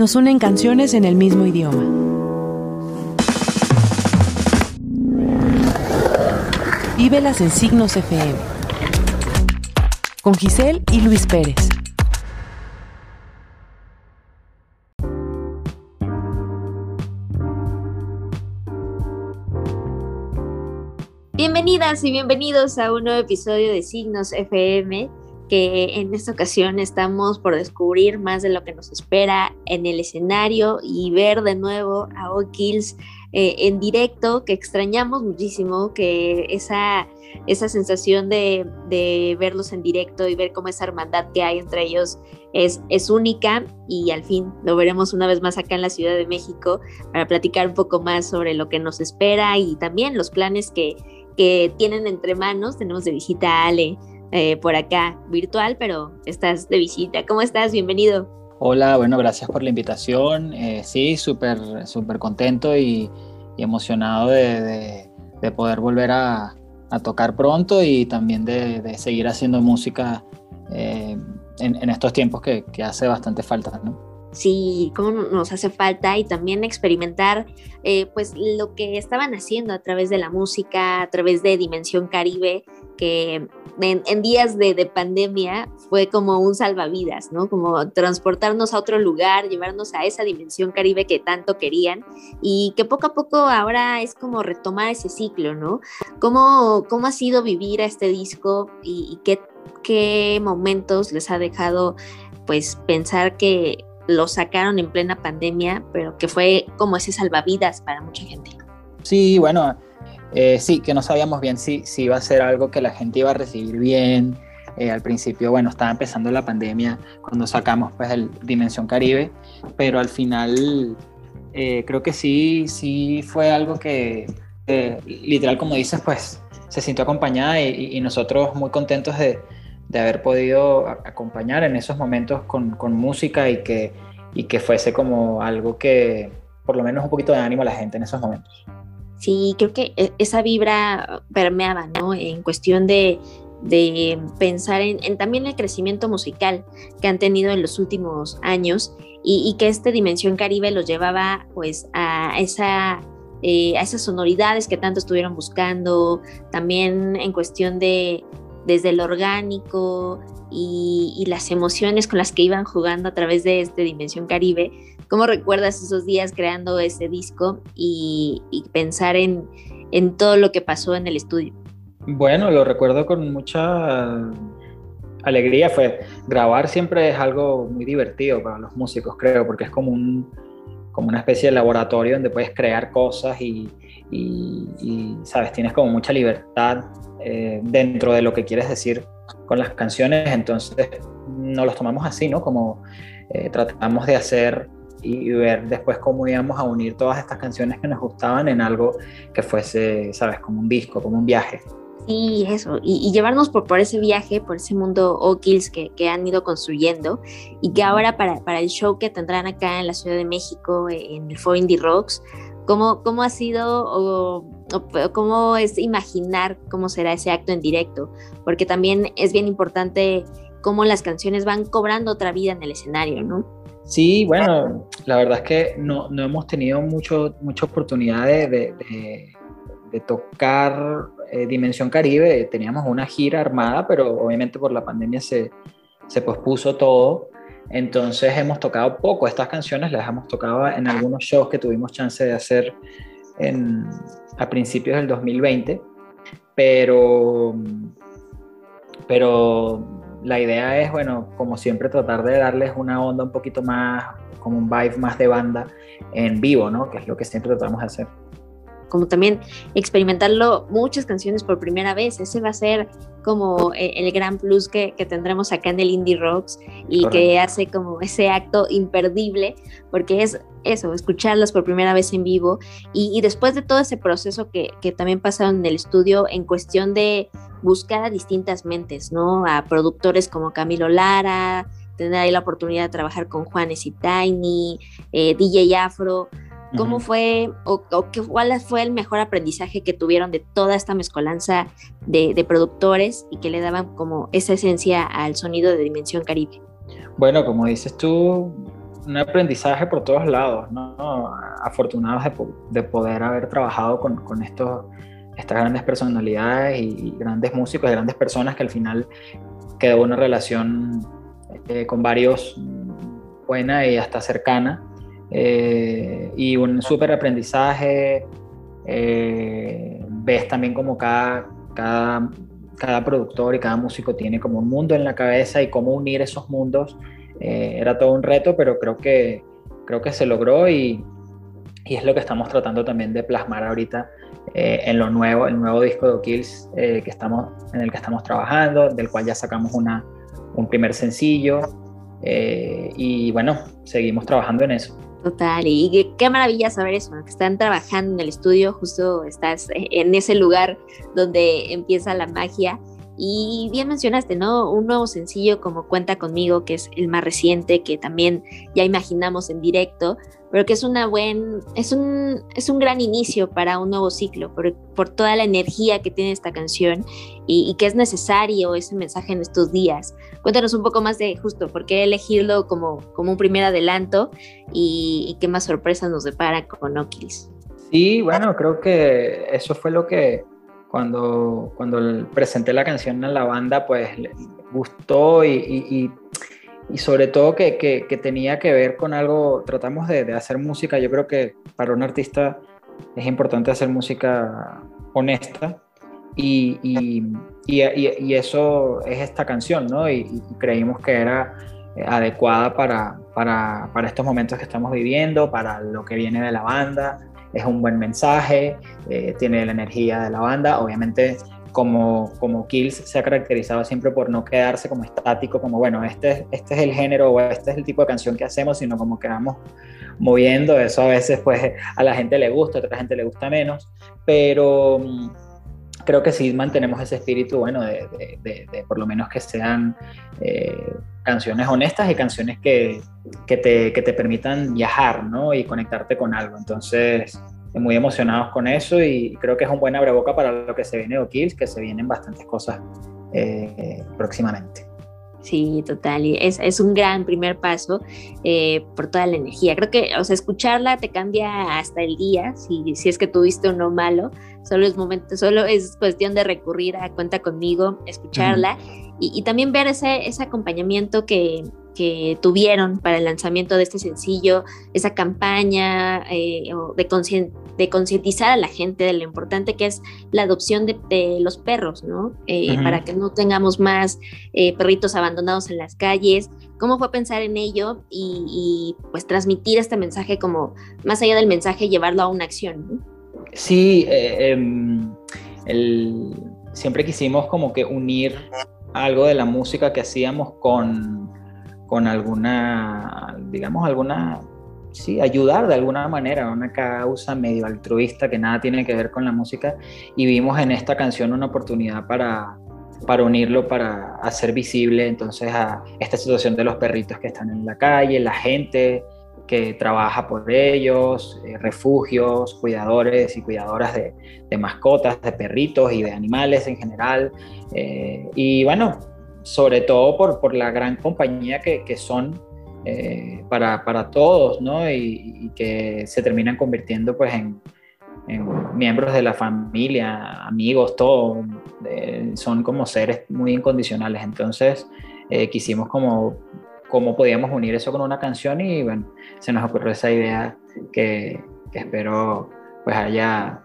nos unen canciones en el mismo idioma. Vívelas en Signos FM. Con Giselle y Luis Pérez. Bienvenidas y bienvenidos a un nuevo episodio de Signos FM que en esta ocasión estamos por descubrir más de lo que nos espera en el escenario y ver de nuevo a O'Kills eh, en directo, que extrañamos muchísimo, que esa, esa sensación de, de, verlos en directo y ver cómo esa hermandad que hay entre ellos es, es única y al fin lo veremos una vez más acá en la Ciudad de México para platicar un poco más sobre lo que nos espera y también los planes que, que tienen entre manos. Tenemos de visita a Ale eh, por acá virtual, pero estás de visita. ¿Cómo estás? Bienvenido. Hola, bueno, gracias por la invitación. Eh, sí, súper, súper contento y, emocionado de, poder volver a, tocar pronto y también de, seguir haciendo música eh, en, estos tiempos que, que hace bastante falta, ¿no? Sí, cómo nos hace falta y también experimentar eh, pues lo que estaban haciendo a través de la música, a través de Dimensión Caribe, que en, días de, pandemia fue como un salvavidas, ¿no? Como transportarnos a otro lugar, llevarnos a esa Dimensión Caribe que tanto querían y que poco a poco ahora es como retomar ese ciclo, ¿no? ¿Cómo, cómo ha sido vivir a este disco y, qué, qué momentos les ha dejado pues pensar que lo sacaron en plena pandemia, pero que fue como ese salvavidas para mucha gente. Sí, bueno, eh, sí, que no sabíamos bien si, si iba a ser algo que la gente iba a recibir bien. Eh, al principio, bueno, estaba empezando la pandemia cuando sacamos pues el Dimensión Caribe, pero al final eh, creo que sí, sí fue algo que literal, como dices, pues se sintió acompañada y, nosotros muy contentos de, de haber podido acompañar en esos momentos con, música y que, y que fuese como algo que por lo menos un poquito de ánimo a la gente en esos momentos. Sí, creo que e, esa vibra permeaba, ¿no? En cuestión de, de pensar en, en, también el crecimiento musical que han tenido en los últimos años y, y que esta dimensión caribe los llevaba pues a esa eh, a esas sonoridades que tanto estuvieron buscando, también en cuestión de, desde lo orgánico y, las emociones con las que iban jugando a través de esta Dimensión Caribe. ¿Cómo recuerdas esos días creando ese disco y, pensar en, en todo lo que pasó en el estudio? Bueno, lo recuerdo con mucha alegría. Fue grabar siempre es algo muy divertido para los músicos, creo, porque es como un como una especie de laboratorio donde puedes crear cosas y, sabes, tienes como mucha libertad eh, dentro de lo que quieres decir con las canciones, entonces no los tomamos así, ¿no? Como eh, tratamos de hacer y ver después cómo íbamos a unir todas estas canciones que nos gustaban en algo que fuese, sabes, como un disco, como un viaje. Sí, eso, y, llevarnos por, por ese viaje, por ese mundo O'Kills que, que han ido construyendo y que ahora para, para el show que tendrán acá en la Ciudad de México, en el Four Indie Rocks, ¿Cómo, ¿Cómo, ha sido o, cómo es imaginar cómo será ese acto en directo? Porque también es bien importante cómo las canciones van cobrando otra vida en el escenario, ¿no? Sí, bueno, la verdad es que no, no hemos tenido mucho, mucha oportunidad de, de, tocar eh, Dimensión Caribe. Teníamos una gira armada, pero obviamente por la pandemia se, se pospuso todo. Entonces hemos tocado poco estas canciones, las hemos tocado en algunos shows que tuvimos chance de hacer a principios del 2020, pero, pero la idea es, bueno, como siempre, tratar de darles una onda un poquito más, como un vibe más de banda en vivo, ¿no? Que es lo que siempre tratamos de hacer como también experimentarlo muchas canciones por primera vez. Ese va a ser como eh, el gran plus que, tendremos acá en el Indie Rocks y que hace como ese acto imperdible, porque es eso, escucharlas por primera vez en vivo y, después de todo ese proceso que, que, también pasaron en el estudio en cuestión de buscar a distintas mentes, ¿no? A productores como Camilo Lara, tener ahí la oportunidad de trabajar con Juanes y Tiny, eh, DJ Afro, ¿Cómo fue o, cuál fue el mejor aprendizaje que tuvieron de toda esta mezcolanza de, productores y que le daban como esa esencia al sonido de Dimensión Caribe? Bueno, como dices tú, un aprendizaje por todos lados, ¿no? Afortunados de, poder haber trabajado con, con estos, estas grandes personalidades y, grandes músicos, grandes personas que al final quedó una relación eh, con varios buena y hasta cercana. Eh, y un súper aprendizaje. Eh, ves también como cada, cada, cada productor y cada músico tiene como un mundo en la cabeza y cómo unir esos mundos eh, era todo un reto, pero creo que, creo que se logró y, y es lo que estamos tratando también de plasmar ahorita eh, en lo nuevo, el nuevo disco de O'Kills eh, que estamos, en el que estamos trabajando, del cual ya sacamos una, un primer sencillo y bueno, seguimos trabajando en eso. Total, y qué maravilla saber eso, que están trabajando en el estudio, justo estás en ese lugar donde empieza la magia y bien mencionaste, ¿no? Un nuevo sencillo como Cuenta conmigo, que es el más reciente, que también ya imaginamos en directo, pero que es una buen, es un, es un gran inicio para un nuevo ciclo, por, por toda la energía que tiene esta canción y, que es necesario ese mensaje en estos días. Cuéntanos un poco más de justo por qué elegirlo como, como un primer adelanto y, qué más sorpresas nos depara con Okilis. Sí, bueno, creo que eso fue lo que cuando, cuando presenté la canción a la banda, pues gustó y, y, sobre todo que, que, tenía que ver con algo, tratamos de, de, hacer música, yo creo que para un artista es importante hacer música honesta y, y eso es esta canción, ¿no? Y, creímos que era adecuada para, para, para estos momentos que estamos viviendo, para lo que viene de la banda es un buen mensaje, eh, tiene la energía de la banda, obviamente como, como Kills se ha caracterizado siempre por no quedarse como estático, como bueno, este, este es el género o este es el tipo de canción que hacemos, sino como que vamos moviendo, eso a veces pues a la gente le gusta, a otra gente le gusta menos, pero mm, creo que sí mantenemos ese espíritu, bueno, de, por lo menos que sean eh, canciones honestas y canciones que, que, te, que, te, permitan viajar, ¿no? Y conectarte con algo. Entonces, muy emocionados con eso y creo que es un buen abreboca para lo que se viene de Kills, que se vienen bastantes cosas eh, próximamente. Sí, total. Y es, es, un gran primer paso eh, por toda la energía. Creo que, o sea, escucharla te cambia hasta el día, si, si es que tuviste uno malo. Solo es momento, solo es cuestión de recurrir a Cuenta conmigo, escucharla y, y, también ver ese, ese acompañamiento que, que tuvieron para el lanzamiento de este sencillo, esa campaña eh, de, de concientizar a la gente de lo importante que es la adopción de, los perros, ¿no? Eh, para que no tengamos más eh, perritos abandonados en las calles. ¿Cómo fue pensar en ello y, pues transmitir este mensaje como, más allá del mensaje, llevarlo a una acción? Sí, em, siempre quisimos como que unir algo de la música que hacíamos con con alguna, digamos, alguna, sí, ayudar de alguna manera a una causa medio altruista que nada tiene que ver con la música y vimos en esta canción una oportunidad para, para unirlo, para hacer visible entonces a esta situación de los perritos que están en la calle, la gente que trabaja por ellos, eh, refugios, cuidadores y cuidadoras de, de, mascotas, de perritos y de animales en general. Eh, y bueno, sobre todo por, por la gran compañía que, que son eh, para, para, todos, ¿no? Y, que se terminan convirtiendo pues en, en miembros de la familia, amigos, todo, son como seres muy incondicionales. Entonces eh, quisimos como cómo podíamos unir eso con una canción y bueno, se nos ocurrió esa idea que, que espero pues haya,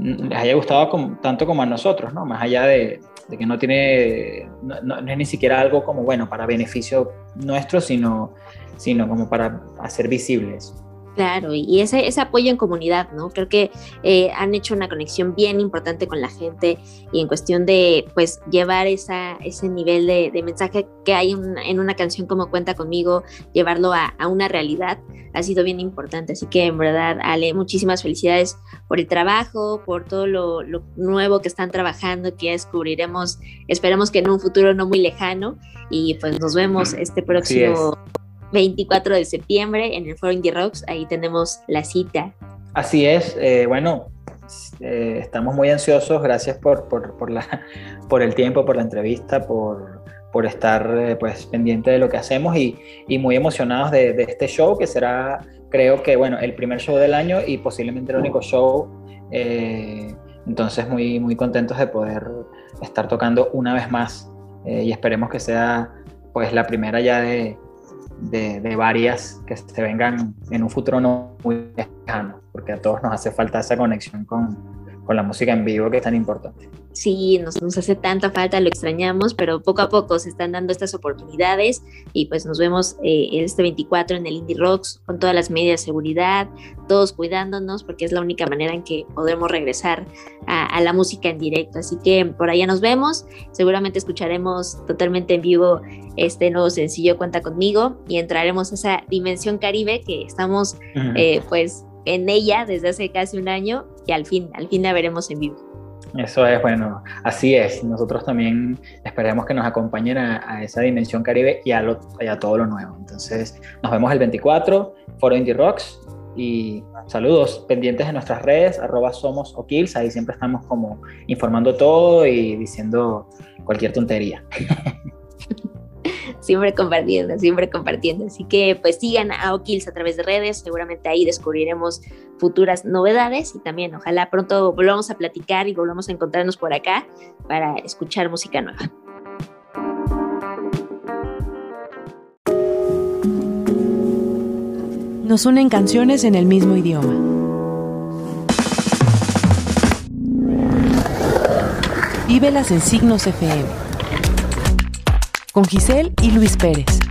les haya gustado tanto como a nosotros, ¿no? Más allá de que no tiene, no, es ni siquiera algo como, bueno, para beneficio nuestro, sino, sino como para hacer visibles. Claro, y ese, ese apoyo en comunidad, ¿no? Creo que eh, han hecho una conexión bien importante con la gente y en cuestión de, pues, llevar esa, ese nivel de, mensaje que hay en una canción como Cuenta conmigo, llevarlo a, una realidad, ha sido bien importante. Así que, en verdad, Ale, muchísimas felicidades por el trabajo, por todo lo, nuevo que están trabajando, que ya descubriremos, esperamos que en un futuro no muy lejano, y pues nos vemos este próximo 24 de septiembre en el Foro Indie Rocks. Ahí tenemos la cita. Así es. Eh, bueno, eh, estamos muy ansiosos. Gracias por, por, por, la, por el tiempo, por la entrevista, por, por estar eh, pues pendiente de lo que hacemos y, y muy emocionados de, de, este show que será creo que bueno el primer show del año y posiblemente el único show eh, entonces muy muy contentos de poder estar tocando una vez más eh, y esperemos que sea pues la primera ya de, de, de, varias que se vengan en un futuro no muy lejano porque a todos nos hace falta esa conexión con, con la música en vivo que es tan importante sí, nos, nos, hace tanta falta, lo extrañamos, pero poco a poco se están dando estas oportunidades y pues nos vemos eh, este 24 en el Indie Rocks con todas las medidas de seguridad, todos cuidándonos porque es la única manera en que podremos regresar a, a, la música en directo. Así que por allá nos vemos, seguramente escucharemos totalmente en vivo este nuevo sencillo Cuenta conmigo y entraremos a esa dimensión caribe que estamos uh -huh. eh, pues en ella desde hace casi un año y al fin, al fin la veremos en vivo. Eso es, bueno, así es. Nosotros también esperemos que nos acompañen a, a esa dimensión caribe y a, lo, y a, todo lo nuevo. Entonces, nos vemos el 24, Foro Indie Rocks. Y saludos pendientes de nuestras redes, arroba somos o kills. Ahí siempre estamos como informando todo y diciendo cualquier tontería. siempre compartiendo, siempre compartiendo. Así que pues sigan a O'Kills a través de redes, seguramente ahí descubriremos futuras novedades y también ojalá pronto volvamos a platicar y volvamos a encontrarnos por acá para escuchar música nueva. Nos unen canciones en el mismo idioma. Vívelas en Signos FM con Giselle y Luis Pérez.